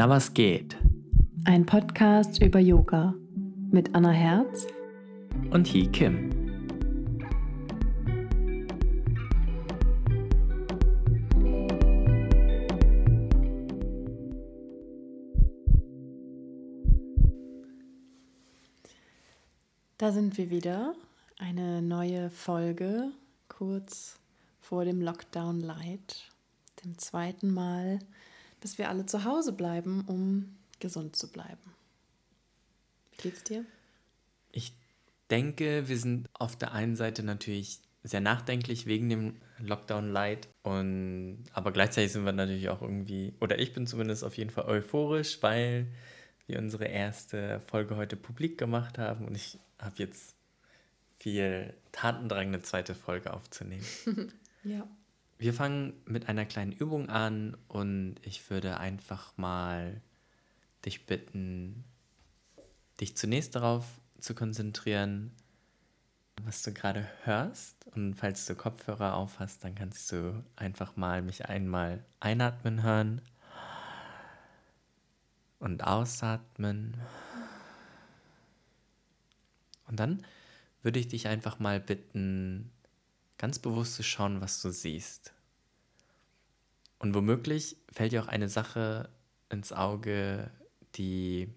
Na, was geht? Ein Podcast über Yoga mit Anna Herz Und Hee Kim. Da sind wir wieder. Eine neue Folge kurz vor dem Lockdown Light, dem zweiten Mal, dass wir alle zu Hause bleiben, um gesund zu bleiben. Wie geht's dir? Ich denke, wir sind auf der einen Seite natürlich sehr nachdenklich wegen dem Lockdown Light und aber gleichzeitig sind wir natürlich auch irgendwie oder ich bin zumindest auf jeden Fall euphorisch, weil wir unsere erste Folge heute publik gemacht haben und ich habe jetzt viel Tatendrang, eine zweite Folge aufzunehmen. Ja. Wir fangen mit einer kleinen Übung an und ich würde einfach mal dich bitten, dich zunächst darauf zu konzentrieren, was du gerade hörst. Und falls du Kopfhörer auf hast, dann kannst du einfach mal mich einmal einatmen hören und ausatmen. Und dann würde ich dich einfach mal bitten, ganz bewusst zu schauen, was du siehst. Und womöglich fällt dir auch eine Sache ins Auge, die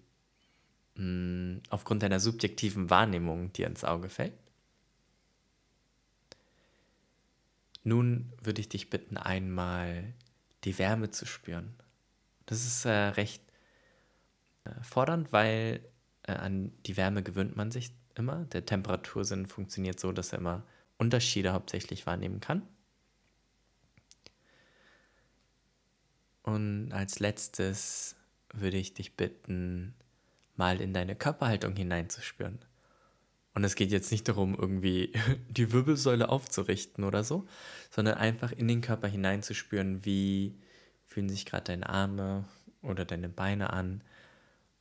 mh, aufgrund deiner subjektiven Wahrnehmung dir ins Auge fällt. Nun würde ich dich bitten, einmal die Wärme zu spüren. Das ist äh, recht äh, fordernd, weil äh, an die Wärme gewöhnt man sich immer. Der Temperatursinn funktioniert so, dass er immer Unterschiede hauptsächlich wahrnehmen kann. Und als letztes würde ich dich bitten, mal in deine Körperhaltung hineinzuspüren. Und es geht jetzt nicht darum, irgendwie die Wirbelsäule aufzurichten oder so, sondern einfach in den Körper hineinzuspüren, wie fühlen sich gerade deine Arme oder deine Beine an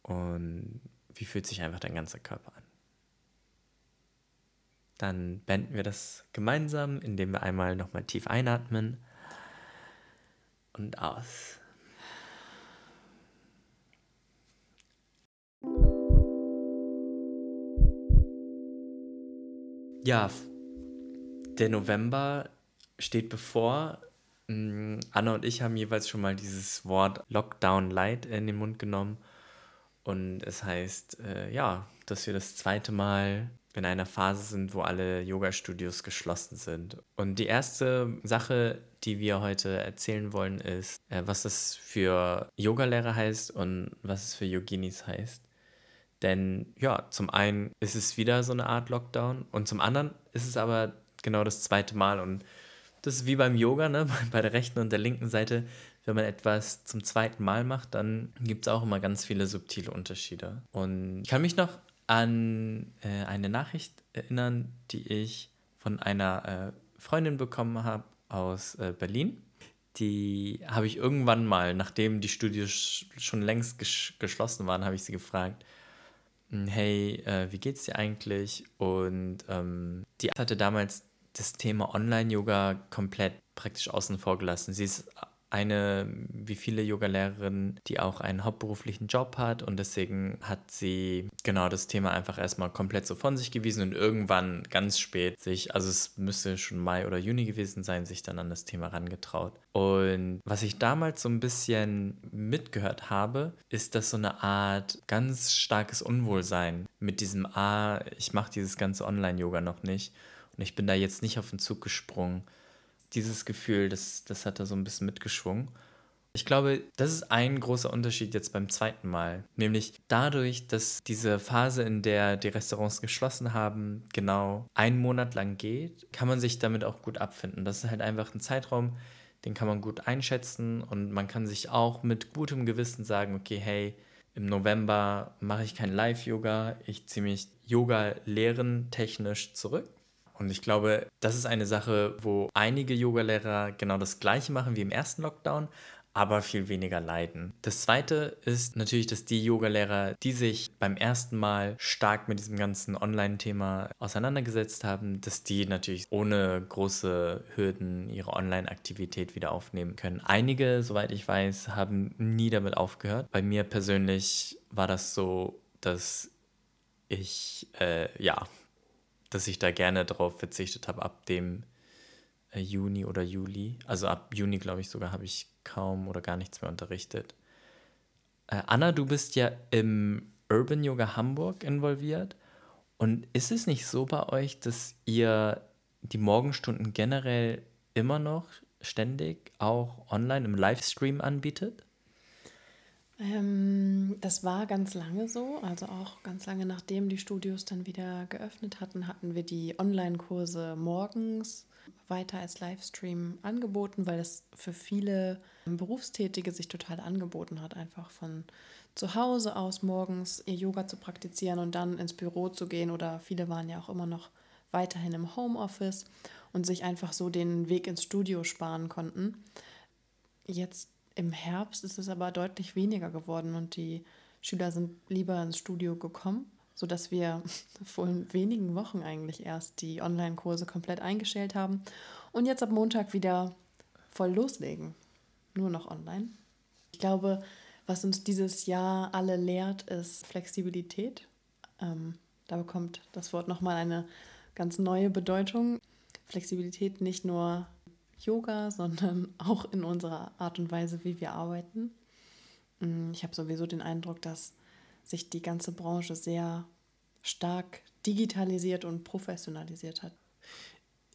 und wie fühlt sich einfach dein ganzer Körper an. Dann beenden wir das gemeinsam, indem wir einmal nochmal tief einatmen und aus. Ja, der November steht bevor. Mm, Anna und ich haben jeweils schon mal dieses Wort Lockdown Light in den Mund genommen. Und es heißt, äh, ja, dass wir das zweite Mal in einer Phase sind, wo alle Yoga-Studios geschlossen sind. Und die erste Sache, die wir heute erzählen wollen, ist, äh, was das für Yogalehrer heißt und was es für Yoginis heißt. Denn ja, zum einen ist es wieder so eine Art Lockdown und zum anderen ist es aber genau das zweite Mal. Und das ist wie beim Yoga, ne? bei der rechten und der linken Seite. Wenn man etwas zum zweiten Mal macht, dann gibt es auch immer ganz viele subtile Unterschiede. Und ich kann mich noch an äh, eine Nachricht erinnern, die ich von einer äh, Freundin bekommen habe aus äh, Berlin. Die habe ich irgendwann mal, nachdem die Studios schon längst ges geschlossen waren, habe ich sie gefragt, hm, hey, äh, wie geht's dir eigentlich? Und ähm, die hatte damals das Thema Online-Yoga komplett praktisch außen vor gelassen. Sie ist eine, wie viele Yoga-Lehrerinnen, die auch einen hauptberuflichen Job hat und deswegen hat sie genau das Thema einfach erstmal komplett so von sich gewiesen und irgendwann ganz spät sich, also es müsste schon Mai oder Juni gewesen sein, sich dann an das Thema rangetraut. Und was ich damals so ein bisschen mitgehört habe, ist, dass so eine Art ganz starkes Unwohlsein mit diesem, ah, ich mache dieses ganze Online-Yoga noch nicht und ich bin da jetzt nicht auf den Zug gesprungen dieses Gefühl, das, das hat da so ein bisschen mitgeschwungen. Ich glaube, das ist ein großer Unterschied jetzt beim zweiten Mal. Nämlich dadurch, dass diese Phase, in der die Restaurants geschlossen haben, genau einen Monat lang geht, kann man sich damit auch gut abfinden. Das ist halt einfach ein Zeitraum, den kann man gut einschätzen und man kann sich auch mit gutem Gewissen sagen, okay, hey, im November mache ich kein Live-Yoga, ich ziehe mich Yoga lehren technisch zurück und ich glaube, das ist eine Sache, wo einige Yogalehrer genau das Gleiche machen wie im ersten Lockdown, aber viel weniger leiden. Das zweite ist natürlich, dass die Yogalehrer, die sich beim ersten Mal stark mit diesem ganzen Online-Thema auseinandergesetzt haben, dass die natürlich ohne große Hürden ihre Online-Aktivität wieder aufnehmen können. Einige, soweit ich weiß, haben nie damit aufgehört. Bei mir persönlich war das so, dass ich, äh, ja, dass ich da gerne darauf verzichtet habe ab dem äh, Juni oder Juli. Also ab Juni, glaube ich, sogar habe ich kaum oder gar nichts mehr unterrichtet. Äh, Anna, du bist ja im Urban Yoga Hamburg involviert. Und ist es nicht so bei euch, dass ihr die Morgenstunden generell immer noch ständig auch online im Livestream anbietet? Ähm, das war ganz lange so. Also auch ganz lange nachdem die Studios dann wieder geöffnet hatten, hatten wir die Online-Kurse morgens weiter als Livestream angeboten, weil es für viele Berufstätige sich total angeboten hat, einfach von zu Hause aus morgens ihr Yoga zu praktizieren und dann ins Büro zu gehen. Oder viele waren ja auch immer noch weiterhin im Homeoffice und sich einfach so den Weg ins Studio sparen konnten. Jetzt im Herbst ist es aber deutlich weniger geworden und die Schüler sind lieber ins Studio gekommen sodass wir vor wenigen Wochen eigentlich erst die Online-Kurse komplett eingestellt haben und jetzt ab Montag wieder voll loslegen. Nur noch online. Ich glaube, was uns dieses Jahr alle lehrt, ist Flexibilität. Ähm, da bekommt das Wort nochmal eine ganz neue Bedeutung. Flexibilität nicht nur Yoga, sondern auch in unserer Art und Weise, wie wir arbeiten. Mm, ich habe sowieso den Eindruck, dass sich die ganze Branche sehr stark digitalisiert und professionalisiert hat.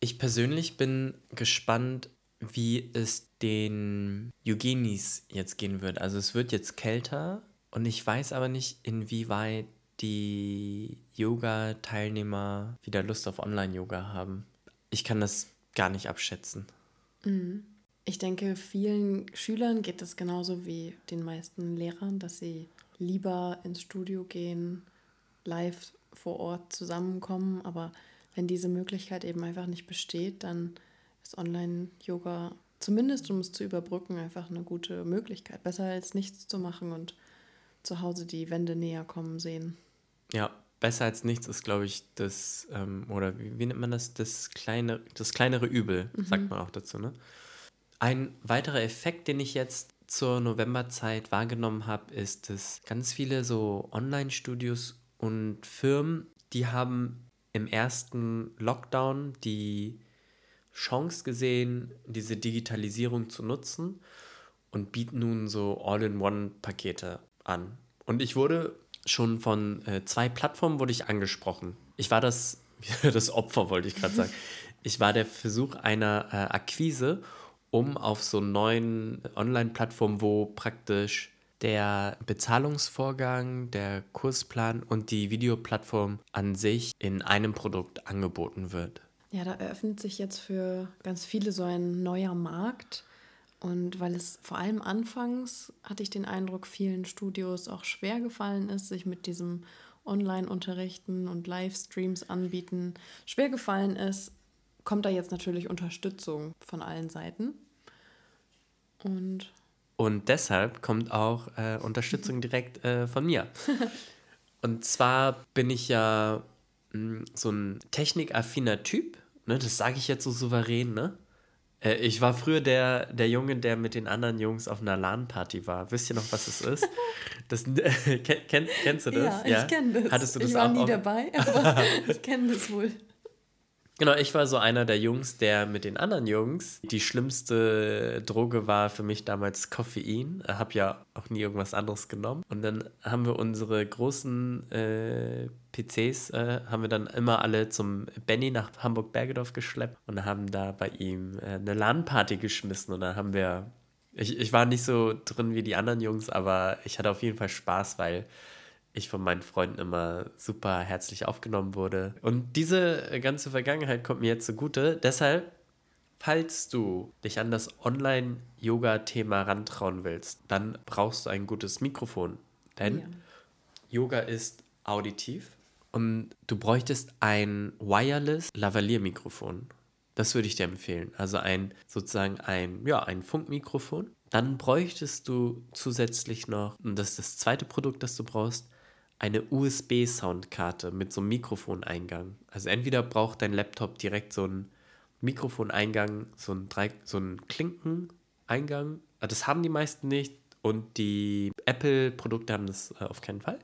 Ich persönlich bin gespannt, wie es den Yugenis jetzt gehen wird. Also es wird jetzt kälter und ich weiß aber nicht, inwieweit die Yoga-Teilnehmer wieder Lust auf Online-Yoga haben. Ich kann das gar nicht abschätzen. Mhm. Ich denke, vielen Schülern geht es genauso wie den meisten Lehrern, dass sie lieber ins Studio gehen, live vor Ort zusammenkommen. Aber wenn diese Möglichkeit eben einfach nicht besteht, dann ist Online-Yoga zumindest, um es zu überbrücken, einfach eine gute Möglichkeit. Besser als nichts zu machen und zu Hause die Wände näher kommen sehen. Ja, besser als nichts ist, glaube ich, das, ähm, oder wie, wie, nennt man das, das, kleine, das kleinere Übel, mhm. sagt man auch dazu. Ne? Ein weiterer Effekt, den ich jetzt zur Novemberzeit wahrgenommen habe, ist, dass ganz viele so Online-Studios und Firmen, die haben im ersten Lockdown die Chance gesehen, diese Digitalisierung zu nutzen und bieten nun so All-in-One-Pakete an. Und ich wurde schon von äh, zwei Plattformen wurde ich angesprochen. Ich war das, das Opfer, wollte ich gerade sagen. Ich war der Versuch einer äh, Akquise, um auf so neuen Online-Plattformen, wo praktisch der Bezahlungsvorgang, der Kursplan und die Videoplattform an sich in einem Produkt angeboten wird. Ja, da eröffnet sich jetzt für ganz viele so ein neuer Markt. Und weil es vor allem anfangs, hatte ich den Eindruck, vielen Studios auch schwer gefallen ist, sich mit diesem Online-Unterrichten und Livestreams anbieten schwer gefallen ist, kommt da jetzt natürlich Unterstützung von allen Seiten. Und und deshalb kommt auch äh, Unterstützung direkt äh, von mir. Und zwar bin ich ja mh, hm, so ein technikaffiner Typ. Ne? Das sage ich jetzt so souverän, ne? Äh, ich war früher der, der Junge, der mit den anderen Jungs auf einer LAN-Party war. Wisst ihr noch, was es ist? Das, kenn, kennst du das? Ja, ich kenne das. Hattest du das ich war auch nie dabei, aber ich kenne das wohl. Genau, ich war so einer der Jungs, der mit den anderen Jungs die schlimmste Droge war für mich damals Koffein. Ich habe ja auch nie irgendwas anderes genommen. Und dann haben wir unsere großen äh, PCs, äh, haben wir dann immer alle zum Benny nach Hamburg-Bergedorf geschleppt und haben da bei ihm äh, eine LAN-Party geschmissen. Und dann haben wir, ich, ich war nicht so drin wie die anderen Jungs, aber ich hatte auf jeden Fall Spaß, weil ich von meinen Freunden immer super herzlich aufgenommen wurde. Und diese ganze Vergangenheit kommt mir jetzt zugute. Deshalb, falls du dich an das Online-Yoga-Thema rantrauen willst, dann brauchst du ein gutes Mikrofon. Denn ja. Yoga ist auditiv und du bräuchtest ein Wireless Lavalier-Mikrofon. Das würde ich dir empfehlen. Also ein sozusagen ein, ja, ein Funkmikrofon, Dann bräuchtest du zusätzlich noch, und das ist das zweite Produkt, das du brauchst, eine USB-Soundkarte mit so einem Mikrofoneingang. Also entweder braucht dein Laptop direkt so einen Mikrofoneingang, so einen, Drei so einen Klinkeneingang. Das haben die meisten nicht und die Apple-Produkte haben das äh, auf keinen Fall.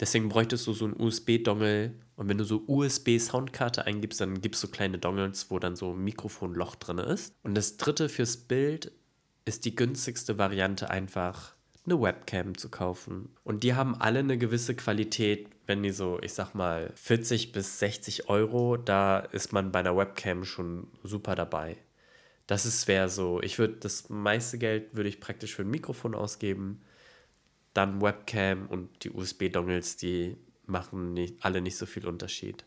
Deswegen bräuchtest du so einen USB-Dongle und wenn du so USB-Soundkarte eingibst, dann gibst du kleine Dongles, wo dann so ein Mikrofonloch drin ist. Und das dritte fürs Bild ist die günstigste Variante einfach eine Webcam zu kaufen. Und die haben alle eine gewisse Qualität, wenn die so, ich sag mal, 40 bis 60 Euro, da ist man bei einer Webcam schon super dabei. Das ist wäre so, ich würde das meiste Geld würde ich praktisch für ein Mikrofon ausgeben, dann Webcam und die USB-Dongles, die machen nicht, alle nicht so viel Unterschied.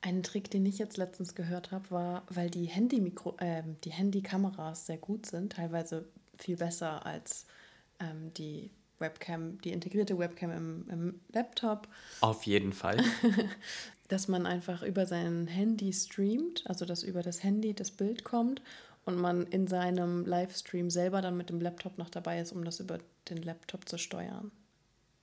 Ein Trick, den ich jetzt letztens gehört habe, war, weil die Handy-Mikro, äh, die Handykameras sehr gut sind, teilweise viel besser als ähm, die Webcam, die integrierte Webcam im, im Laptop. Auf jeden Fall. dass man einfach über sein Handy streamt, also dass über das Handy das Bild kommt und man in seinem Livestream selber dann mit dem Laptop noch dabei ist, um das über den Laptop zu steuern.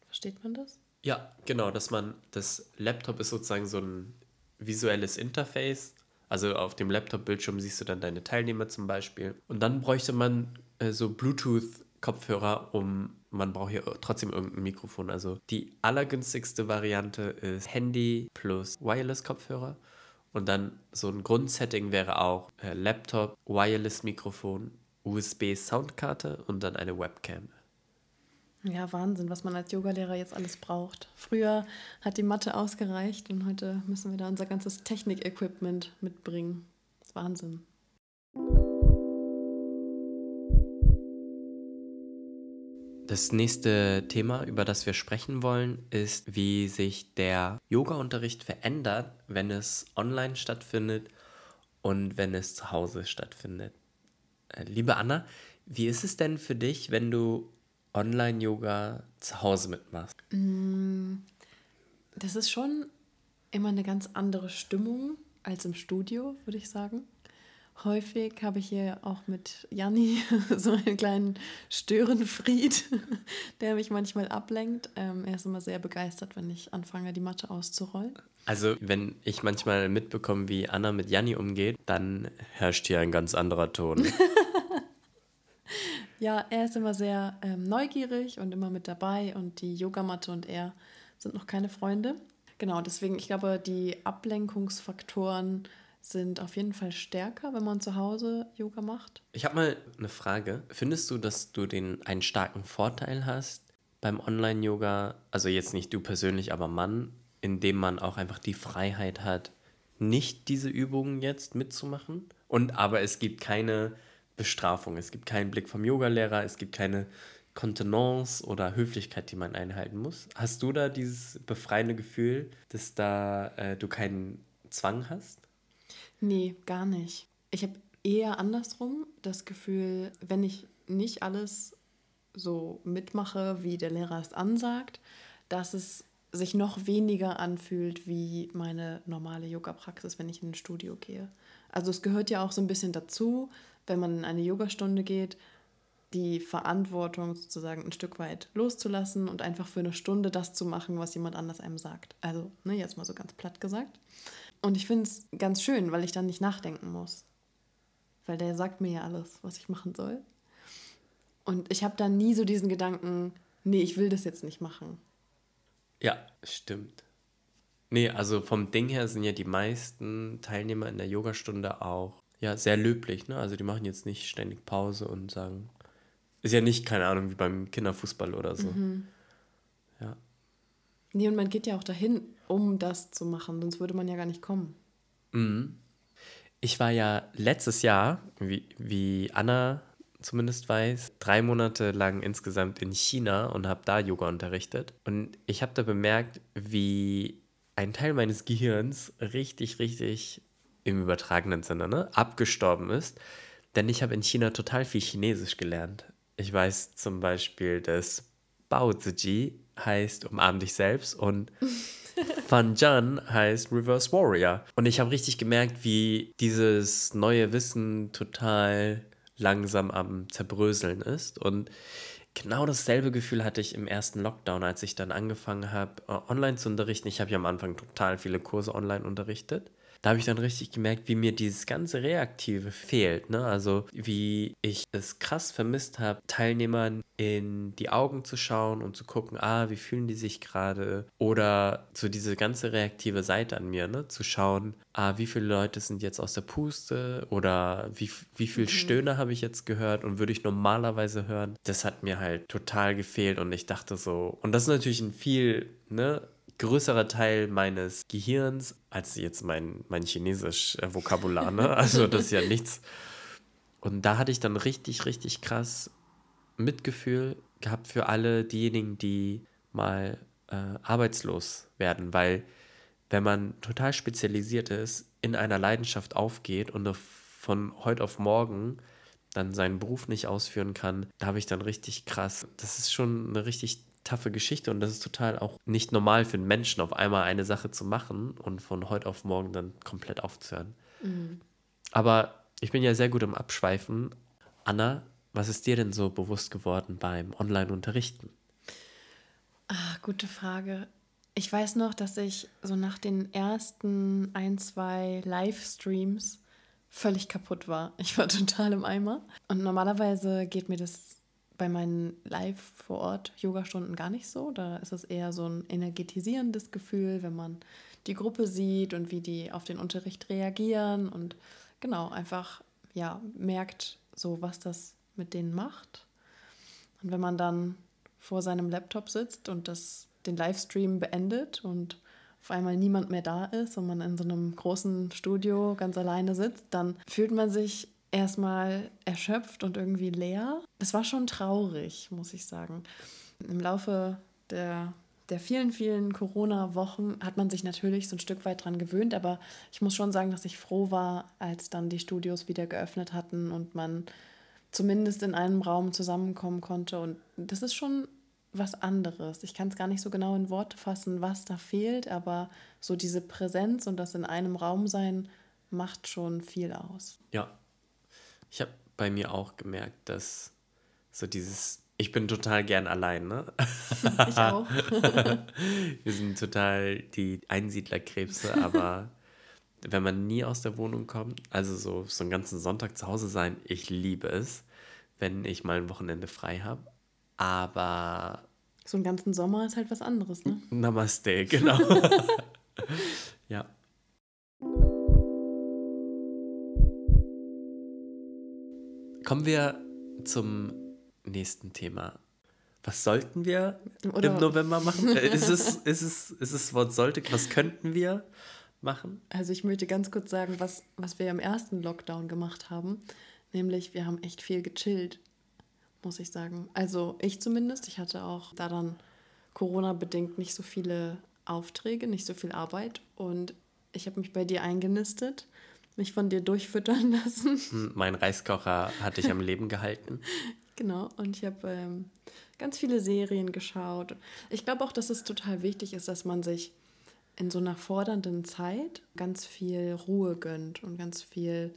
Versteht man das? Ja, genau, dass man, das Laptop ist sozusagen so ein visuelles Interface. Also auf dem Laptop-Bildschirm siehst du dann deine Teilnehmer zum Beispiel. Und dann bräuchte man äh, so Bluetooth-Kopfhörer, um, man braucht hier trotzdem irgendein Mikrofon. Also die allergünstigste Variante ist Handy plus Wireless-Kopfhörer. Und dann so ein Grundsetting wäre auch äh, Laptop, Wireless-Mikrofon, USB-Soundkarte und dann eine Webcam. Ja, Wahnsinn, was man als Yogalehrer jetzt alles braucht. Früher hat die Mathe ausgereicht und heute müssen wir da unser ganzes Technik-Equipment mitbringen. Das ist Wahnsinn. Das nächste Thema, über das wir sprechen wollen, ist, wie sich der Yoga-Unterricht verändert, wenn es online stattfindet und wenn es zu Hause stattfindet. Äh, liebe Anna, wie ist es denn für dich, wenn du Online-Yoga zu Hause mitmachst? Mm, das ist schon immer eine ganz andere Stimmung als im Studio, würde ich sagen. Häufig habe ich hier auch mit Janni so einen kleinen Störenfried, der mich manchmal ablenkt. Ähm, er ist immer sehr begeistert, wenn ich anfange, die Matte auszurollen. Also, wenn ich manchmal mitbekomme, wie Anna mit Janni umgeht, dann herrscht hier ein ganz anderer Ton. Ja, er ist immer sehr ähm, neugierig und immer mit dabei und die Yogamatte und er sind noch keine Freunde. Genau, deswegen, ich glaube, die Ablenkungsfaktoren sind auf jeden Fall stärker, wenn man zu Hause Yoga macht. Ich habe mal eine Frage. Findest du, dass du den einen starken Vorteil hast beim Online-Yoga, also jetzt nicht du persönlich, aber Mann, indem man auch einfach die Freiheit hat, nicht diese Übungen jetzt mitzumachen? Und aber es gibt keine Bestrafung. Es gibt keinen Blick vom Yogalehrer, es gibt keine Kontenance oder Höflichkeit, die man einhalten muss. Hast du da dieses befreiende Gefühl, dass da äh, du keinen Zwang hast? Nee, gar nicht. Ich habe eher andersrum das Gefühl, wenn ich nicht alles so mitmache, wie der Lehrer es ansagt, dass es sich noch weniger anfühlt wie meine normale Yoga-Praxis, wenn ich in ein Studio gehe. Also es gehört ja auch so ein bisschen dazu, wenn man in eine Yogastunde geht, die Verantwortung sozusagen ein Stück weit loszulassen und einfach für eine Stunde das zu machen, was jemand anders einem sagt. Also, ne, jetzt mal so ganz platt gesagt. Und ich finde es ganz schön, weil ich dann nicht nachdenken muss. Weil der sagt mir ja alles, was ich machen soll. Und ich habe dann nie so diesen Gedanken, nee, ich will das jetzt nicht machen. Ja, stimmt. Nee, also vom Ding her sind ja die meisten Teilnehmer in der Yogastunde auch ja, sehr löblich. Ne? Also die machen jetzt nicht ständig Pause und sagen, ist ja nicht, keine Ahnung, wie beim Kinderfußball oder so. Mhm. Nee, und man geht ja auch dahin, um das zu machen, sonst würde man ja gar nicht kommen. Mhm. Ich war ja letztes Jahr, wie, wie Anna zumindest weiß, drei Monate lang insgesamt in China und habe da Yoga unterrichtet. Und ich habe da bemerkt, wie ein Teil meines Gehirns richtig, richtig im übertragenen Sinne, ne, abgestorben ist. Denn ich habe in China total viel Chinesisch gelernt. Ich weiß zum Beispiel, dass Bao Zi heißt Umarm dich selbst und Fan Zhan heißt Reverse Warrior. Und ich habe richtig gemerkt, wie dieses neue Wissen total langsam am Zerbröseln ist. Und genau dasselbe Gefühl hatte ich im ersten Lockdown, als ich dann angefangen habe, äh, online zu unterrichten. Ich habe ja am Anfang total viele Kurse online unterrichtet da habe ich dann richtig gemerkt, wie mir dieses ganze Reaktive fehlt. Ne? Also wie ich es krass vermisst habe, Teilnehmern in die Augen zu schauen und zu gucken, ah, wie fühlen die sich gerade? Oder so diese ganze reaktive Seite an mir, ne? Zu schauen, ah, wie viele Leute sind jetzt aus der Puste? Oder wie, wie viel mhm. Stöhne habe ich jetzt gehört und würde ich normalerweise hören? Das hat mir halt total gefehlt und ich dachte so, und das ist natürlich ein viel, ne? Größerer Teil meines Gehirns als jetzt mein, mein chinesisch äh, Vokabular. Ne? Also das ist ja nichts. Und da hatte ich dann richtig, richtig krass Mitgefühl gehabt für alle diejenigen, die mal äh, arbeitslos werden, weil wenn man total spezialisiert ist, in einer Leidenschaft aufgeht und von heute auf morgen dann seinen Beruf nicht ausführen kann, da habe ich dann richtig krass, das ist schon eine richtig taffe Geschichte und das ist total auch nicht normal für einen Menschen, auf einmal eine Sache zu machen und von heute auf morgen dann komplett aufzuhören. Mhm. Aber ich bin ja sehr gut im Abschweifen. Anna, was ist dir denn so bewusst geworden beim Online-Unterrichten? Ah, gute Frage. Ich weiß noch, dass ich so nach den ersten ein, zwei Livestreams völlig kaputt war. Ich war total im Eimer. Und normalerweise geht mir das bei meinen live vor Ort Yogastunden gar nicht so. Da ist es eher so ein energetisierendes Gefühl, wenn man die Gruppe sieht und wie die auf den Unterricht reagieren und genau einfach ja merkt so was das mit denen macht. Und wenn man dann vor seinem Laptop sitzt und das den Livestream beendet und auf einmal niemand mehr da ist und man in so einem großen Studio ganz alleine sitzt, dann fühlt man sich erstmal erschöpft und irgendwie leer. Das war schon traurig, muss ich sagen. Im Laufe der, der vielen, vielen Corona-Wochen hat man sich natürlich so ein Stück weit dran gewöhnt, aber ich muss schon sagen, dass ich froh war, als dann die Studios wieder geöffnet hatten und man zumindest in einem Raum zusammenkommen konnte. Und das ist schon was anderes. Ich kann es gar nicht so genau in Worte fassen, was da fehlt, aber so diese Präsenz und das in einem Raum sein macht schon viel aus. Ja, ich habe bei mir auch gemerkt, dass so dieses, ich bin total gern allein, ne? Ich auch. Wir sind total die Einsiedlerkrebse, aber wenn man nie aus der Wohnung kommt, also so, so einen ganzen Sonntag zu Hause sein, ich liebe es, wenn ich mal ein Wochenende frei habe. Aber. So einen ganzen Sommer ist halt was anderes, ne? Namaste, genau. ja. Kommen wir zum nächsten Thema. Was sollten wir Oder im November machen? Äh, ist, es, ist, es, ist es Wort sollte? Was könnten wir machen? Also ich möchte ganz kurz sagen, was, was wir im ersten Lockdown gemacht haben. Nämlich, wir haben echt viel gechillt, muss ich sagen. Also ich zumindest. Ich hatte auch da dann Corona-bedingt nicht so viele Aufträge, nicht so viel Arbeit. Und ich habe mich bei dir eingenistet mich von dir durchfüttern lassen. Hm, mein Reiskocher hat dich am Leben gehalten. Genau, und ich habe ähm, ganz viele Serien geschaut. Ich glaube auch, dass es total wichtig ist, dass man sich in so einer fordernden Zeit ganz viel Ruhe gönnt und ganz viel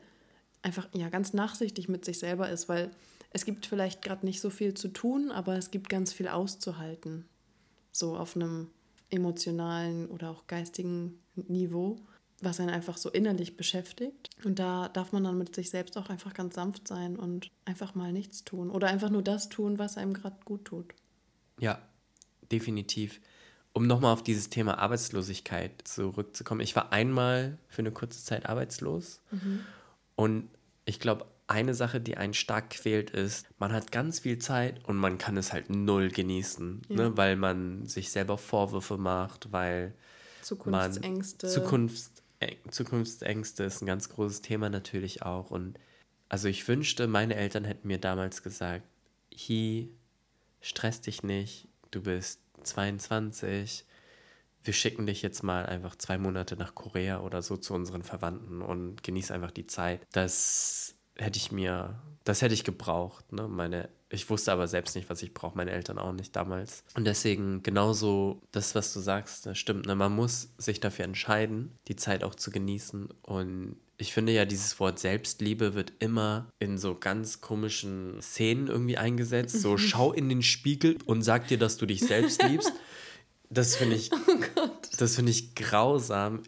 einfach, ja, ganz nachsichtig mit sich selber ist, weil es gibt vielleicht gerade nicht so viel zu tun, aber es gibt ganz viel auszuhalten. So auf einem emotionalen oder auch geistigen Niveau was einen einfach so innerlich beschäftigt. Und da darf man dann mit sich selbst auch einfach ganz sanft sein und einfach mal nichts tun. Oder einfach nur das tun, was einem gerade gut tut. Ja, definitiv. Um nochmal auf dieses Thema Arbeitslosigkeit zurückzukommen. Ich war einmal für eine kurze Zeit arbeitslos. Mhm. Und ich glaube, eine Sache, die einen stark quält, ist, man hat ganz viel Zeit und man kann es halt null genießen, ja. ne? weil man sich selber Vorwürfe macht, weil Zukunftsängste. Man Zukunfts Zukunftsängste ist ein ganz großes Thema natürlich auch. Und also ich wünschte, meine Eltern hätten mir damals gesagt, hi, stress dich nicht, du bist 22, wir schicken dich jetzt mal einfach zwei Monate nach Korea oder so zu unseren Verwandten und genieß einfach die Zeit. Das hätte ich mir, das hätte ich gebraucht. Ne? Meine ich wusste aber selbst nicht, was ich brauche, meine Eltern auch nicht damals. Und deswegen genauso das, was du sagst, das stimmt. Ne? Man muss sich dafür entscheiden, die Zeit auch zu genießen. Und Ich finde ja, dieses Wort Selbstliebe wird immer in so ganz komischen Szenen irgendwie eingesetzt. So, schau in den Spiegel und sag dir, dass du dich selbst liebst. Das finde ich, das finde ich grausam.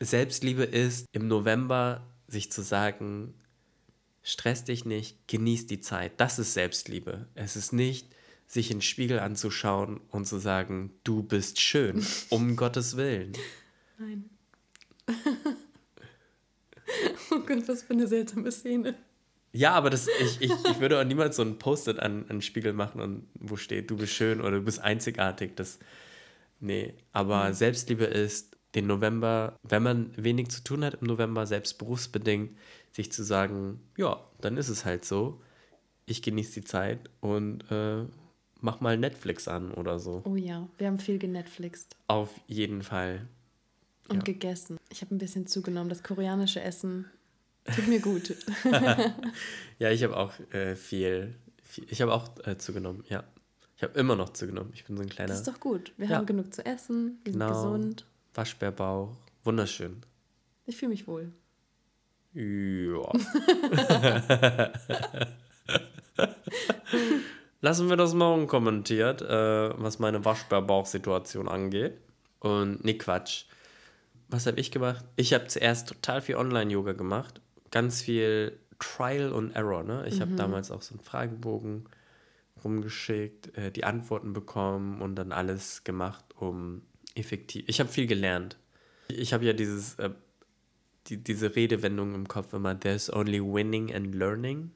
Selbstliebe ist im November sich zu sagen, stress dich nicht, genieß die Zeit. Das ist Selbstliebe. Es ist nicht, sich in den Spiegel anzuschauen und zu sagen, du bist schön, um Gottes Willen. Nein. oh Gott, was für eine seltsame Szene. Ja, aber das, ich, ich, ich würde auch niemals so ein Post-it an, an den Spiegel machen und wo steht, du bist schön oder du bist einzigartig. Das, nee, aber Mhm. Selbstliebe ist den November, wenn man wenig zu tun hat im November, selbst berufsbedingt, sich zu sagen, ja, dann ist es halt so. Ich genieße die Zeit und äh, mach mal Netflix an oder so. Oh ja, wir haben viel genetflixt Auf jeden Fall. und Ja. gegessen. Ich habe ein bisschen zugenommen. Das koreanische Essen tut mir gut. Ja, ich habe auch äh, viel, viel, ich habe auch äh, zugenommen, ja. Ich habe immer noch zugenommen. Ich bin so ein kleiner Das ist doch gut. Wir Ja. haben genug zu essen, wir Genau. sind gesund. Waschbärbauch. Wunderschön. Ich fühle mich wohl. Ja. Lassen wir das mal unkommentiert, äh, was meine Waschbärbauch-Situation angeht. Und nee, Quatsch. Was habe ich gemacht? Ich habe zuerst total viel Online-Yoga gemacht. Ganz viel Trial und Error. Ne? Ich habe damals auch so einen Fragebogen rumgeschickt, äh, die Antworten bekommen und dann alles gemacht, um effektiv. Ich habe viel gelernt. Ich habe ja dieses, äh, die, diese Redewendung im Kopf immer, there's only winning and learning.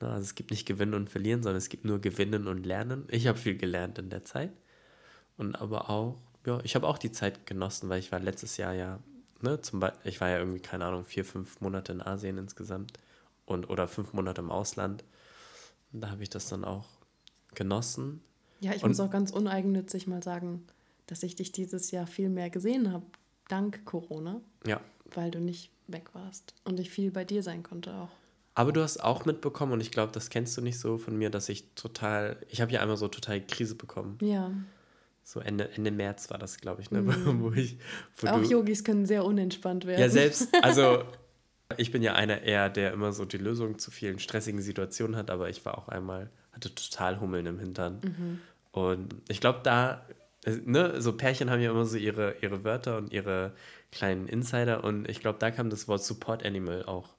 Na, also es gibt nicht Gewinnen und Verlieren, sondern es gibt nur Gewinnen und Lernen. Ich habe viel gelernt in der Zeit. Und aber auch, ja, ich habe auch die Zeit genossen, weil ich war letztes Jahr ja, ne, zum Beispiel, ich war ja irgendwie, keine Ahnung, vier, fünf Monate in Asien insgesamt und oder fünf Monate im Ausland. Und da habe ich das dann auch genossen. Ja, ich Und- muss auch ganz uneigennützig mal sagen, dass ich dich dieses Jahr viel mehr gesehen habe, dank Corona, Ja. Weil du nicht weg warst und ich viel bei dir sein konnte auch. Aber du hast auch mitbekommen, und ich glaube, das kennst du nicht so von mir, dass ich total, ich habe ja einmal so total Krise bekommen. Ja, So Ende, Ende März war das, glaube ich, ne? wo ich, wo auch du, Yogis können sehr unentspannt werden. Ja, selbst, also ich bin ja einer eher, der immer so die Lösung zu vielen stressigen Situationen hat, aber ich war auch einmal, hatte total Hummeln im Hintern. Und ich glaube, da, äh, ne, so Pärchen haben ja immer so ihre, ihre Wörter und ihre kleinen Insider und ich glaube, da kam das Wort Support Animal auch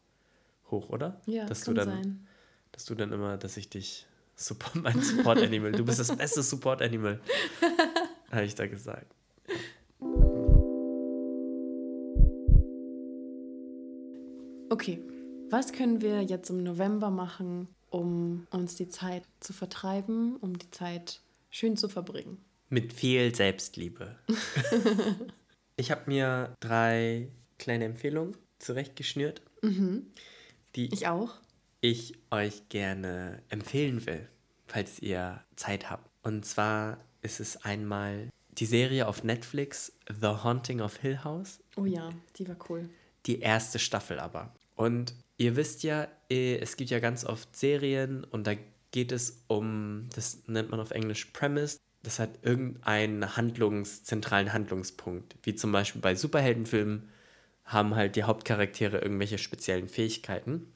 hoch, oder? Ja, dass kann du dann, sein. dass du dann immer, dass ich dich Support, mein Support Animal, du bist das beste Support Animal, habe ich da gesagt. Okay, was können wir jetzt im November machen, um uns die Zeit zu vertreiben, um die Zeit schön zu verbringen? Mit viel Selbstliebe. ich habe mir drei kleine Empfehlungen zurechtgeschnürt, die Ich auch. ich euch gerne empfehlen will, falls ihr Zeit habt. Und zwar ist es einmal die Serie auf Netflix The Haunting of Hill House. Oh ja, die war cool. Die erste Staffel aber. Und ihr wisst ja, eh, es gibt ja ganz oft Serien und da geht es um, das nennt man auf Englisch Premise, das hat irgendeinen Handlungs, zentralen Handlungspunkt. Wie zum Beispiel bei Superheldenfilmen haben halt die Hauptcharaktere irgendwelche speziellen Fähigkeiten.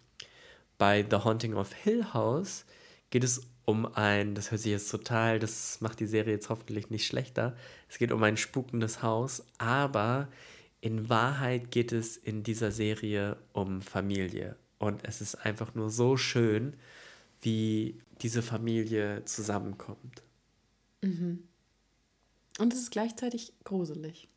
Bei The Haunting of Hill House geht es um ein, das hört sich jetzt total, das macht die Serie jetzt hoffentlich nicht schlechter. Es geht um ein spukendes Haus, aber in Wahrheit geht es in dieser Serie um Familie. Und es ist einfach nur so schön, wie diese Familie zusammenkommt. Und es ist gleichzeitig gruselig.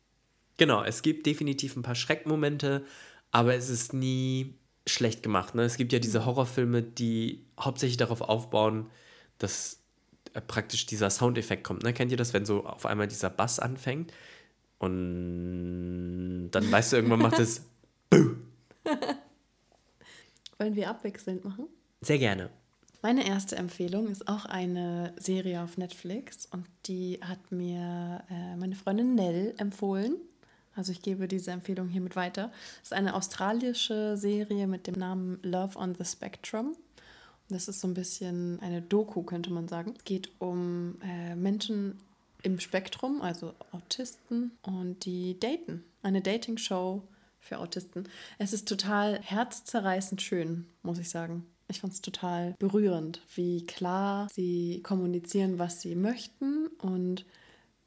Genau, es gibt definitiv ein paar Schreckmomente, aber es ist nie schlecht gemacht. Ne? Es gibt ja diese Horrorfilme, die hauptsächlich darauf aufbauen, dass äh, praktisch dieser Soundeffekt kommt. Ne? Kennt ihr das, wenn so auf einmal dieser Bass anfängt und dann weißt du, irgendwann macht es Wollen wir abwechselnd machen? sehr gerne. Meine erste Empfehlung ist auch eine Serie auf Netflix und die hat mir äh, meine Freundin Nell empfohlen. Also ich gebe diese Empfehlung hiermit weiter. Es ist eine australische Serie mit dem Namen Love on the Spectrum. Das ist so ein bisschen eine Doku, könnte man sagen. Es geht um äh, Menschen im Spektrum, also Autisten, und die daten. Eine Dating-Show für Autisten. Es ist total herzzerreißend schön, muss ich sagen. Ich fand es total berührend, wie klar sie kommunizieren, was sie möchten und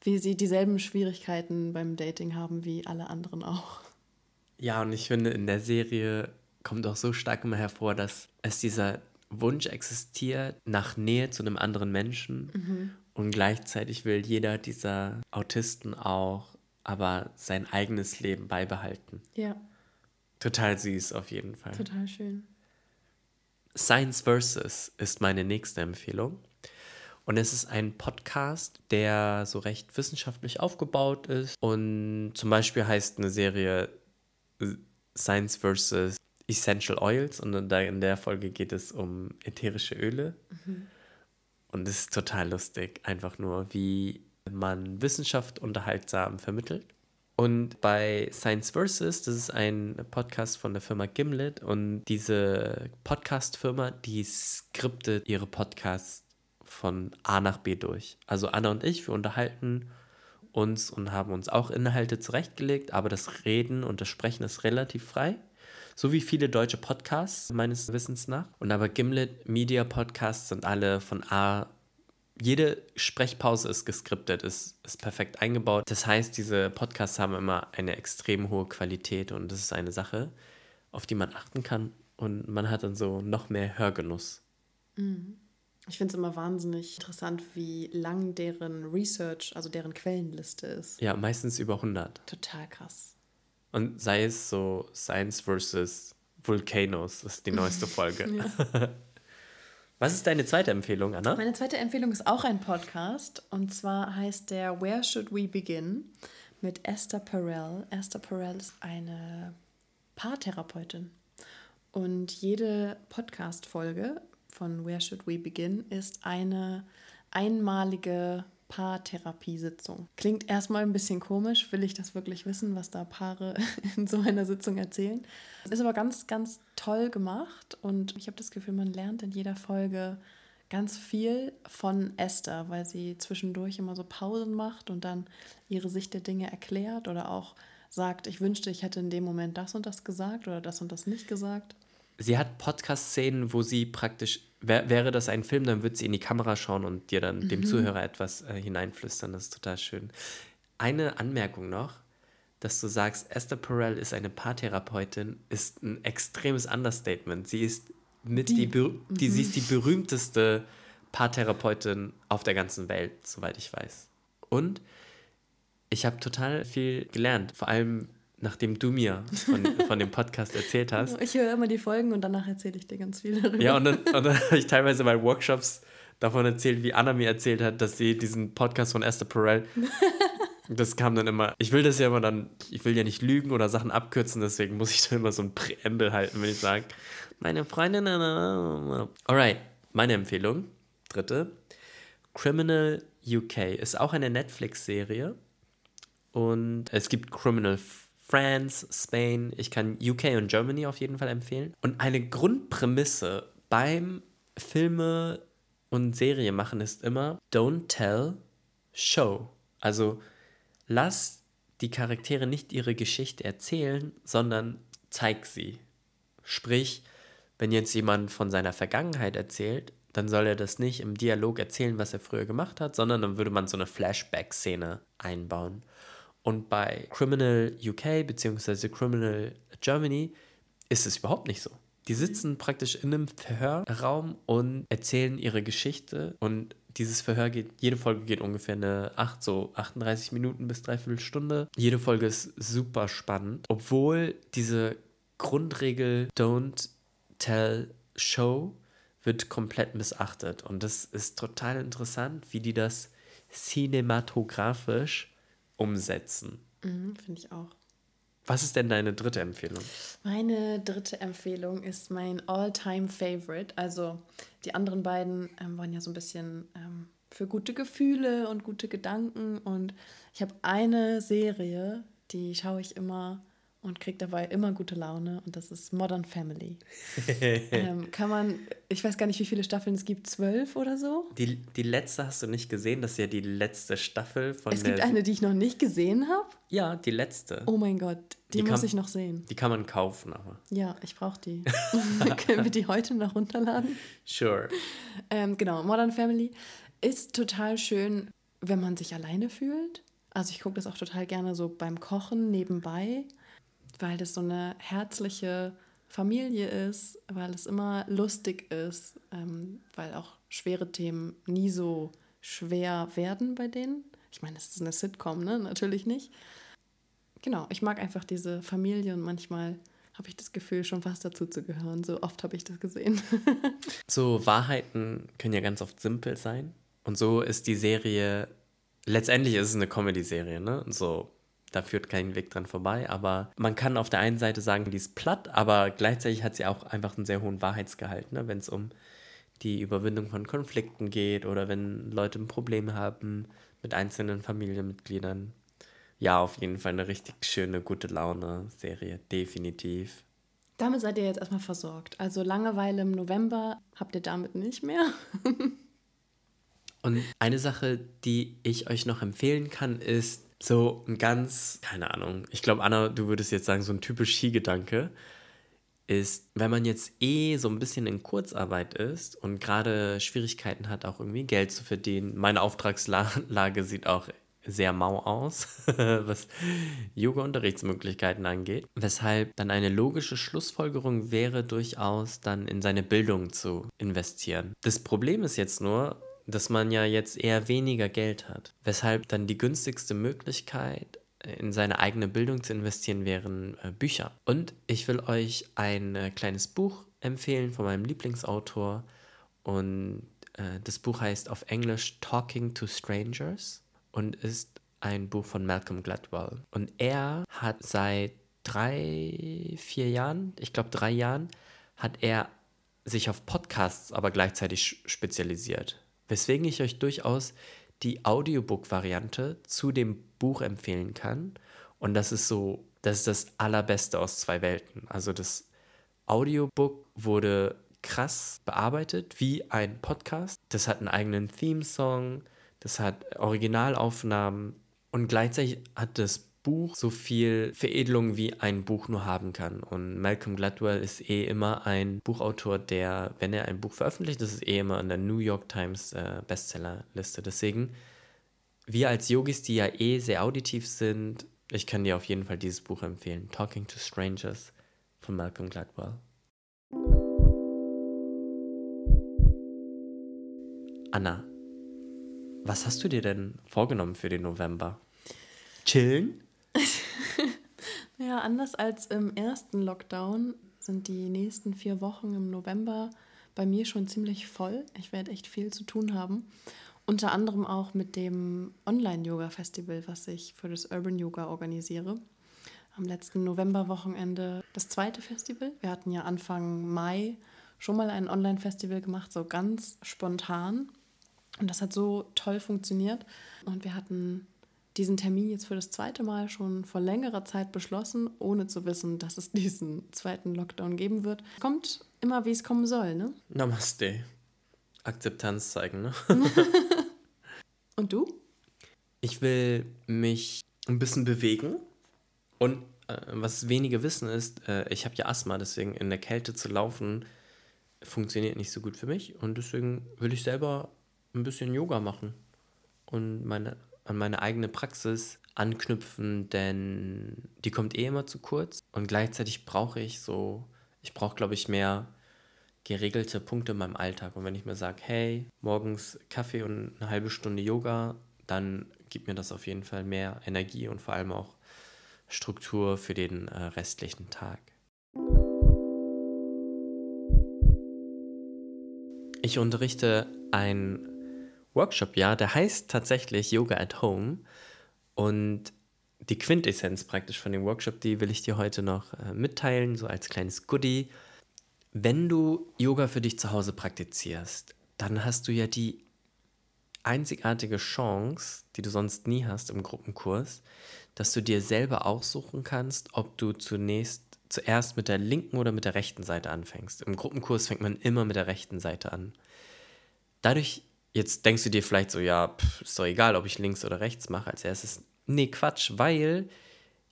wie sie dieselben Schwierigkeiten beim Dating haben wie alle anderen auch. Ja, und ich finde, in der Serie kommt auch so stark immer hervor, dass es dieser Wunsch existiert nach Nähe zu einem anderen Menschen mhm. und gleichzeitig will jeder dieser Autisten auch aber sein eigenes Leben beibehalten. Ja. Total süß auf jeden Fall. Total schön. Science Versus ist meine nächste Empfehlung. Und es ist ein Podcast, der so recht wissenschaftlich aufgebaut ist. Und zum Beispiel heißt eine Serie Science versus Essential Oils. Und in der Folge geht es um ätherische Öle. Mhm. Und es ist total lustig, einfach nur, wie man Wissenschaft unterhaltsam vermittelt. Und bei Science Versus, das ist ein Podcast von der Firma Gimlet und diese Podcast-Firma, die skriptet ihre Podcasts von A nach B durch. Also Anna und ich, wir unterhalten uns und haben uns auch Inhalte zurechtgelegt, aber das Reden und das Sprechen ist relativ frei. So wie viele deutsche Podcasts meines Wissens nach. Und aber Gimlet Media Podcasts sind alle von A jede Sprechpause ist geskriptet, ist, ist perfekt eingebaut. Das heißt, diese Podcasts haben immer eine extrem hohe Qualität und das ist eine Sache, auf die man achten kann und man hat dann so noch mehr Hörgenuss. Mhm. Ich finde es immer wahnsinnig interessant, wie lang deren Research, also deren Quellenliste ist. Ja, meistens über 100. Total krass. Und sei es so Science versus Volcanoes, das ist die neueste Folge. Was ist deine zweite Empfehlung, Anna? Meine zweite Empfehlung ist auch ein Podcast. Und zwar heißt der Where Should We Begin mit Esther Perel. Esther Perel ist eine Paartherapeutin. Und jede Podcast-Folge von Where Should We Begin ist eine einmalige Paartherapiesitzung. Klingt erstmal ein bisschen komisch, will ich das wirklich wissen, was da Paare in so einer Sitzung erzählen. Ist aber ganz, ganz toll gemacht und ich habe das Gefühl, man lernt in jeder Folge ganz viel von Esther, weil sie zwischendurch immer so Pausen macht und dann ihre Sicht der Dinge erklärt oder auch sagt, ich wünschte, ich hätte in dem Moment das und das gesagt oder das und das nicht gesagt. Sie hat Podcast-Szenen, wo sie praktisch wär, wäre das ein Film, dann würde sie in die Kamera schauen und dir dann mhm. dem Zuhörer etwas äh, hineinflüstern. Das ist total schön. Eine Anmerkung noch, dass du sagst, Esther Perel ist eine Paartherapeutin, ist ein extremes Understatement. Sie ist mit die, die, die mhm. sie ist die berühmteste Paartherapeutin auf der ganzen Welt, soweit ich weiß. Und ich habe total viel gelernt, vor allem nachdem du mir von, von dem Podcast erzählt hast. Ich höre immer die Folgen und danach erzähle ich dir ganz viel darüber. Ja, und dann, und dann habe ich teilweise bei Workshops davon erzählt, wie Anna mir erzählt hat, dass sie diesen Podcast von Esther Perel, das kam dann immer, ich will das ja immer dann, ich will ja nicht lügen oder Sachen abkürzen, deswegen muss ich da immer so ein Präambel halten, wenn ich sage, meine Freundin, alright, meine Empfehlung, dritte, Criminal UK ist auch eine Netflix-Serie und es gibt Criminal France, Spain, ich kann UK und Germany auf jeden Fall empfehlen. Und eine Grundprämisse beim Filme und Serie machen ist immer Don't tell, show. Also lass die Charaktere nicht ihre Geschichte erzählen, sondern zeig sie. Sprich, wenn jetzt jemand von seiner Vergangenheit erzählt, dann soll er das nicht im Dialog erzählen, was er früher gemacht hat, sondern dann würde man so eine Flashback-Szene einbauen. Und bei Criminal UK bzw. Criminal Germany ist es überhaupt nicht so. Die sitzen praktisch in einem Verhörraum und erzählen ihre Geschichte und dieses Verhör geht, jede Folge geht ungefähr eine 8, so 38 Minuten bis dreiviertel Stunde. Jede Folge ist super spannend, obwohl diese Grundregel Don't Tell Show wird komplett missachtet. Und das ist total interessant, wie die das cinematografisch umsetzen. Mhm, Finde ich auch. Was ist denn deine dritte Empfehlung? Meine dritte Empfehlung ist mein All-Time-Favorite. Also die anderen beiden ähm, waren ja so ein bisschen ähm, für gute Gefühle und gute Gedanken. Und ich habe eine Serie, die schaue ich immer und kriege dabei immer gute Laune und das ist Modern Family. ähm, kann man, ich weiß gar nicht, wie viele Staffeln es gibt, zwölf oder so? Die, die letzte hast du nicht gesehen, das ist ja die letzte Staffel von Es gibt eine, die ich noch nicht gesehen habe. Ja, die letzte. Oh mein Gott, die, Die muss kann- ich noch sehen. Die kann man kaufen, aber. Ja, ich brauche die. Können wir die heute noch runterladen? Sure. Ähm, genau, Modern Family ist total schön, wenn man sich alleine fühlt. Also ich gucke das auch total gerne so beim Kochen nebenbei, weil das so eine herzliche Familie ist, weil es immer lustig ist, ähm, weil auch schwere Themen nie so schwer werden bei denen. Ich meine, es ist eine Sitcom, ne? Natürlich nicht. Genau, ich mag einfach diese Familie und manchmal habe ich das Gefühl, schon fast dazu zu gehören. So oft habe ich das gesehen. So Wahrheiten können ja ganz oft simpel sein. Und so ist die Serie, letztendlich ist es eine Comedy-Serie, ne? Und So, da führt kein Weg dran vorbei. Aber man kann auf der einen Seite sagen, die ist platt, aber gleichzeitig hat sie auch einfach einen sehr hohen Wahrheitsgehalt, ne? Wenn es um die Überwindung von Konflikten geht oder wenn Leute ein Problem haben mit einzelnen Familienmitgliedern. Ja, auf jeden Fall eine richtig schöne, gute Laune-Serie, definitiv. Damit seid ihr jetzt erstmal versorgt. Also Langeweile im November habt ihr damit nicht mehr. Und eine Sache, die ich euch noch empfehlen kann, ist so ein ganz, keine Ahnung, ich glaube, Anna, du würdest jetzt sagen, so ein typisch Skigedanke, ist, wenn man jetzt eh so ein bisschen in Kurzarbeit ist und gerade Schwierigkeiten hat, auch irgendwie Geld zu verdienen. Meine Auftragslage sieht auch sehr mau aus, was Yoga-Unterrichtsmöglichkeiten angeht. Weshalb dann eine logische Schlussfolgerung wäre, durchaus dann in seine Bildung zu investieren. Das Problem ist jetzt nur, dass man ja jetzt eher weniger Geld hat. Weshalb dann die günstigste Möglichkeit, in seine eigene Bildung zu investieren, wären äh, Bücher. Und ich will euch ein äh, kleines Buch empfehlen von meinem Lieblingsautor. Und äh, das Buch heißt auf Englisch Talking to Strangers und ist ein Buch von Malcolm Gladwell. Und er hat seit drei, vier Jahren, ich glaube drei Jahren, hat er sich auf Podcasts aber gleichzeitig spezialisiert. Weswegen ich euch durchaus die Audiobook-Variante zu dem Buch empfehlen kann. Und das ist so, das ist das Allerbeste aus zwei Welten. Also das Audiobook wurde krass bearbeitet wie ein Podcast. Das hat einen eigenen Theme-Song, das hat Originalaufnahmen und gleichzeitig hat das Buch so viel Veredelung wie ein Buch nur haben kann. Und Malcolm Gladwell ist eh immer ein Buchautor, der, wenn er ein Buch veröffentlicht, das ist eh immer in der New York Times äh, Bestsellerliste. Deswegen, wir als Yogis, die ja eh sehr auditiv sind, ich kann dir auf jeden Fall dieses Buch empfehlen. Talking to Strangers von Malcolm Gladwell. Anna, was hast du dir denn vorgenommen für den November? Chillen? Ja, anders als im ersten Lockdown sind die nächsten vier Wochen im November bei mir schon ziemlich voll. Ich werde echt viel zu tun haben. Unter anderem auch mit dem Online-Yoga-Festival, was ich für das Urban Yoga organisiere. Am letzten Novemberwochenende das zweite Festival. Wir hatten ja Anfang Mai schon mal ein Online-Festival gemacht, so ganz spontan. Und das hat so toll funktioniert. Und wir hatten diesen Termin jetzt für das zweite Mal schon vor längerer Zeit beschlossen, ohne zu wissen, dass es diesen zweiten Lockdown geben wird. Kommt immer, wie es kommen soll, ne? Namaste. Akzeptanz zeigen, ne? Und du? Ich will mich ein bisschen bewegen. Und äh, was wenige wissen ist, äh, ich habe ja Asthma, deswegen in der Kälte zu laufen funktioniert nicht so gut für mich. Und deswegen will ich selber ein bisschen Yoga machen und meine, an meine eigene Praxis anknüpfen, denn die kommt eh immer zu kurz. Und gleichzeitig brauche ich so, ich brauche, glaube ich, mehr geregelte Punkte in meinem Alltag. Und wenn ich mir sage, hey, morgens Kaffee und eine halbe Stunde Yoga, dann gibt mir das auf jeden Fall mehr Energie und vor allem auch Struktur für den äh, restlichen Tag. Ich unterrichte einen Workshop, ja, der heißt tatsächlich Yoga at Home. Und die Quintessenz praktisch von dem Workshop, die will ich dir heute noch äh, mitteilen, so als kleines Goodie. Wenn du Yoga für dich zu Hause praktizierst, dann hast du ja die einzigartige Chance, die du sonst nie hast im Gruppenkurs, dass du dir selber aussuchen kannst, ob du zunächst zuerst mit der linken oder mit der rechten Seite anfängst. Im Gruppenkurs fängt man immer mit der rechten Seite an. Dadurch, jetzt denkst du dir vielleicht so, ja, pff, ist doch egal, ob ich links oder rechts mache als erstes. Nee, Quatsch, weil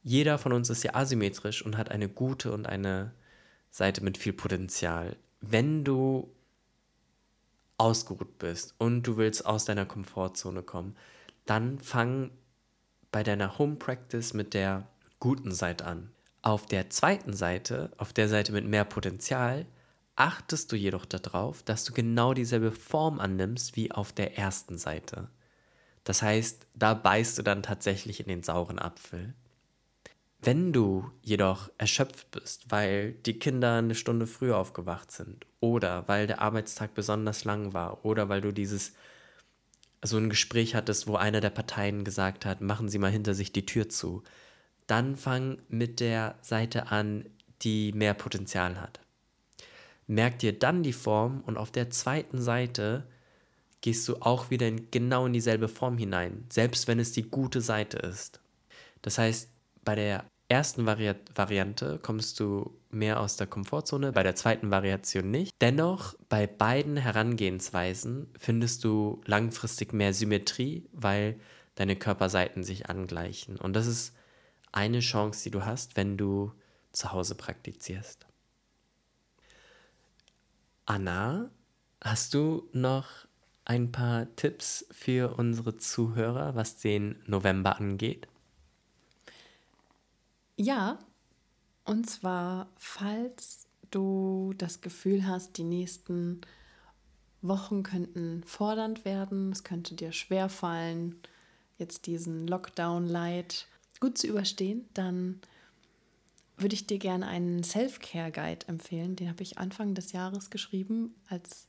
jeder von uns ist ja asymmetrisch und hat eine gute und eine Seite mit viel Potenzial. Wenn du ausgeruht bist und du willst aus deiner Komfortzone kommen, dann fang bei deiner Home Practice mit der guten Seite an. Auf der zweiten Seite, auf der Seite mit mehr Potenzial, achtest du jedoch darauf, dass du genau dieselbe Form annimmst wie auf der ersten Seite. Das heißt, da beißt du dann tatsächlich in den sauren Apfel. Wenn du jedoch erschöpft bist, weil die Kinder eine Stunde früher aufgewacht sind oder weil der Arbeitstag besonders lang war oder weil du dieses so ein Gespräch hattest, wo einer der Parteien gesagt hat, machen Sie mal hinter sich die Tür zu, dann fang mit der Seite an, die mehr Potenzial hat. Merk dir dann die Form und auf der zweiten Seite gehst du auch wieder in, genau in dieselbe Form hinein, selbst wenn es die gute Seite ist. Das heißt, bei der ersten Vari Variante kommst du mehr aus der Komfortzone, bei der zweiten Variation nicht. Dennoch, bei beiden Herangehensweisen findest du langfristig mehr Symmetrie, weil deine Körperseiten sich angleichen. Und das ist eine Chance, die du hast, wenn du zu Hause praktizierst. Anna, hast du noch ein paar Tipps für unsere Zuhörer, was den November angeht? Ja, und zwar, falls du das Gefühl hast, die nächsten Wochen könnten fordernd werden, es könnte dir schwer fallen, jetzt diesen Lockdown-Light gut zu überstehen, dann würde ich dir gerne einen Self-Care-Guide empfehlen. Den habe ich Anfang des Jahres geschrieben, als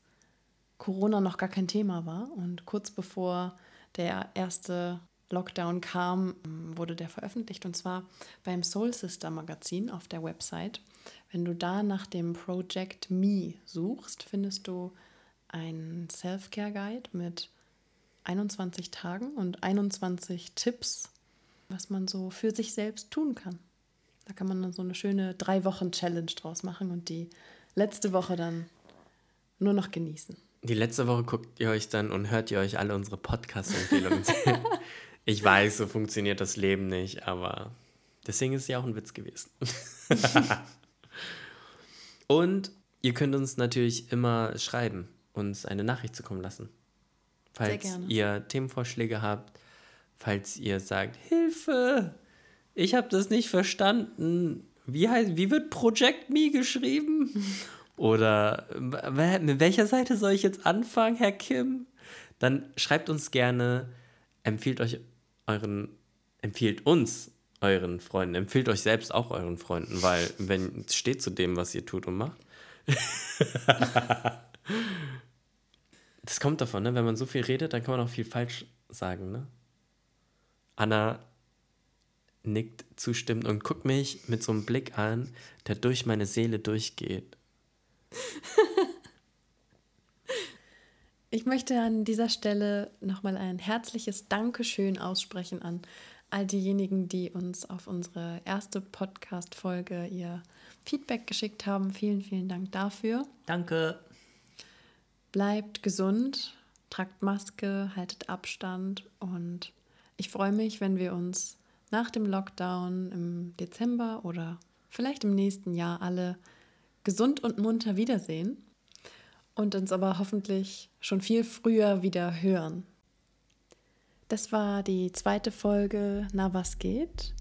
Corona noch gar kein Thema war. Und kurz bevor der erste Lockdown kam, wurde der veröffentlicht. Und zwar beim Soul Sister Magazin auf der Website. Wenn du da nach dem Project Me suchst, findest du einen Self-Care-Guide mit 21 Tagen und 21 Tipps was man so für sich selbst tun kann. Da kann man dann so eine schöne drei Wochen Challenge draus machen und die letzte Woche dann nur noch genießen. Die letzte Woche guckt ihr euch dann und hört ihr euch alle unsere Podcast-Empfehlungen. ich weiß, so funktioniert das Leben nicht, aber deswegen ist es ja auch ein Witz gewesen. und ihr könnt uns natürlich immer schreiben, uns eine Nachricht zukommen lassen. Falls ihr Themenvorschläge habt, falls ihr sagt, Hilfe, ich habe das nicht verstanden. Wie, heißt, wie wird Project Me geschrieben? Oder mit welcher Seite soll ich jetzt anfangen, Herr Kim? Dann schreibt uns gerne, empfiehlt euch euren, empfiehlt uns euren Freunden, empfiehlt euch selbst auch euren Freunden, weil wenn es steht zu dem, was ihr tut und macht. das kommt davon, ne? Wenn man so viel redet, dann kann man auch viel falsch sagen, ne? Anna nickt zustimmend und guckt mich mit so einem Blick an, der durch meine Seele durchgeht. Ich möchte an dieser Stelle nochmal ein herzliches Dankeschön aussprechen an all diejenigen, die uns auf unsere erste Podcast-Folge ihr Feedback geschickt haben. Vielen, vielen Dank dafür. Danke. Bleibt gesund, tragt Maske, haltet Abstand und ich freue mich, wenn wir uns nach dem Lockdown im Dezember oder vielleicht im nächsten Jahr alle gesund und munter wiedersehen und uns aber hoffentlich schon viel früher wieder hören. Das war die zweite Folge Na was geht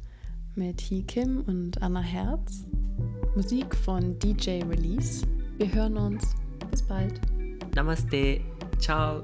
mit Hee Kim und Anna Herz. Musik von DJ Release. Wir hören uns. Bis bald. Namaste. Ciao.